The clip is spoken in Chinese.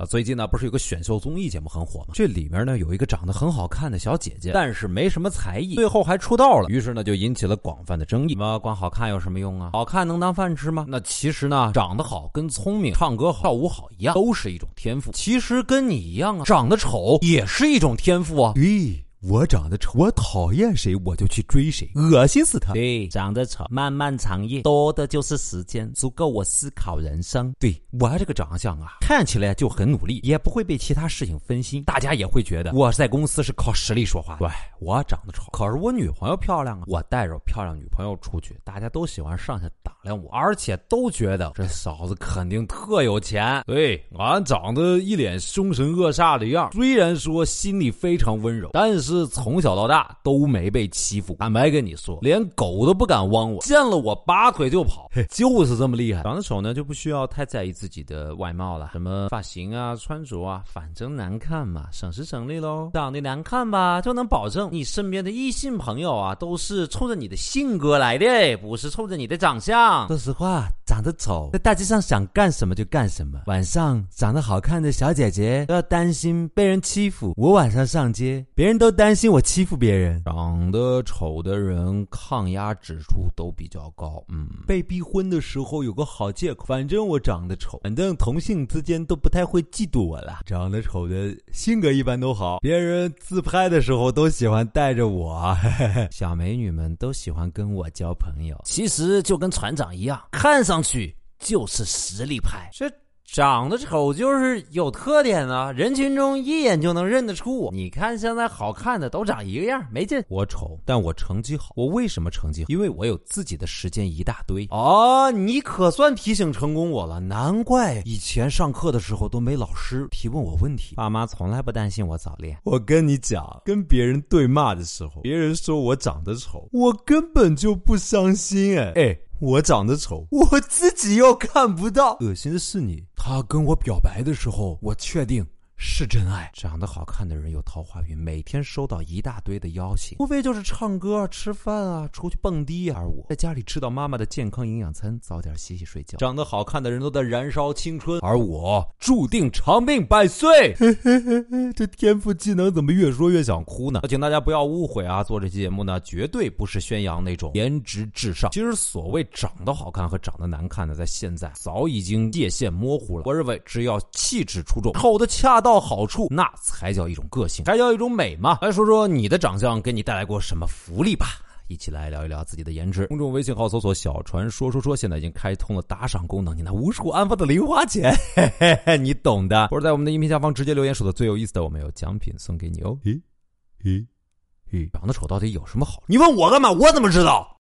啊，最近呢不是有个选秀综艺节目很火吗？这里面呢有一个长得很好看的小姐姐，但是没什么才艺，最后还出道了，于是呢就引起了广泛的争议。什么光好看有什么用啊？好看能当饭吃吗？那其实呢，长得好跟聪明、唱歌、跳舞好一样，都是一种天赋。其实跟你一样啊，长得丑也是一种天赋啊。咦，我长得丑，我讨厌谁我就去追谁，恶心死他。对，长得丑，漫漫长夜，多的就是时间，足够我思考人生。对我这个长相啊，看起来就很努力，也不会被其他事情分心，大家也会觉得我在公司是靠实力说话。对我长得丑，可是我女朋友漂亮啊，我带着漂亮女朋友出去，大家都喜欢上下打量我，而且都觉得这嫂子肯定特有钱。对，俺长得一脸凶神恶煞的样，虽然说心里非常温柔，但是从小到大都没被欺负。坦白跟你说，连狗都不敢汪我，见了我拔腿就跑，就是这么厉害。长得丑呢，就不需要太在意自己的外貌了，什么发型啊、穿着啊，反正难看嘛，省时省力喽。长得难看吧，就能保证你身边的异性朋友啊，都是冲着你的性格来的，不是冲着你的长相。说实话，长得丑，在大街上想干什么就干什么。晚上长得好看的小姐姐都要担心被人欺负。我晚上上街，别人都担心我欺负别人。长得丑的人抗压指数都比较高，嗯，被逼婚的时候有个好借口，反正我长得丑，反正同性之间都不太会嫉妒我了。长得丑的性格一般都好，别人自拍的时候都喜欢带着我，小美女们都喜欢跟我交朋友。其实就跟船长一样，看上去就是实力派。这。长得丑就是有特点啊，人群中一眼就能认得出我。你看现在好看的都长一个样，没劲。我丑，但我成绩好。我为什么成绩好？因为我有自己的时间一大堆。哦，你可算提醒成功我了，难怪以前上课的时候都没老师提问我问题。爸妈从来不担心我早恋。我跟你讲，跟别人对骂的时候，别人说我长得丑，我根本就不伤心。哎哎。我长得丑，我自己又看不到。恶心的是你。他跟我表白的时候，我确定。是真爱，长得好看的人有桃花运，每天收到一大堆的邀请，无非就是唱歌、吃饭啊，出去蹦迪。而我在家里吃到妈妈的健康营养餐，早点洗洗睡觉。长得好看的人都在燃烧青春，而我注定长命百岁。这天赋技能怎么越说越想哭呢？请大家不要误会啊，做这期节目呢，绝对不是宣扬那种颜值至上。其实所谓长得好看和长得难看呢，在现在早已经界限模糊了。我认为，只要气质出众，丑的恰到。到好处，那才叫一种个性，才叫一种美嘛。来说说你的长相给你带来过什么福利吧，一起来聊一聊自己的颜值。公众微信号搜索“小船说说说”，现在已经开通了打赏功能，你那无处安放的零花钱，嘿嘿嘿，你懂的。或者在我们的音频下方直接留言，说的最有意思的，我们有奖品送给你哦。咦咦咦，长得丑到底有什么好？你问我干嘛？我怎么知道？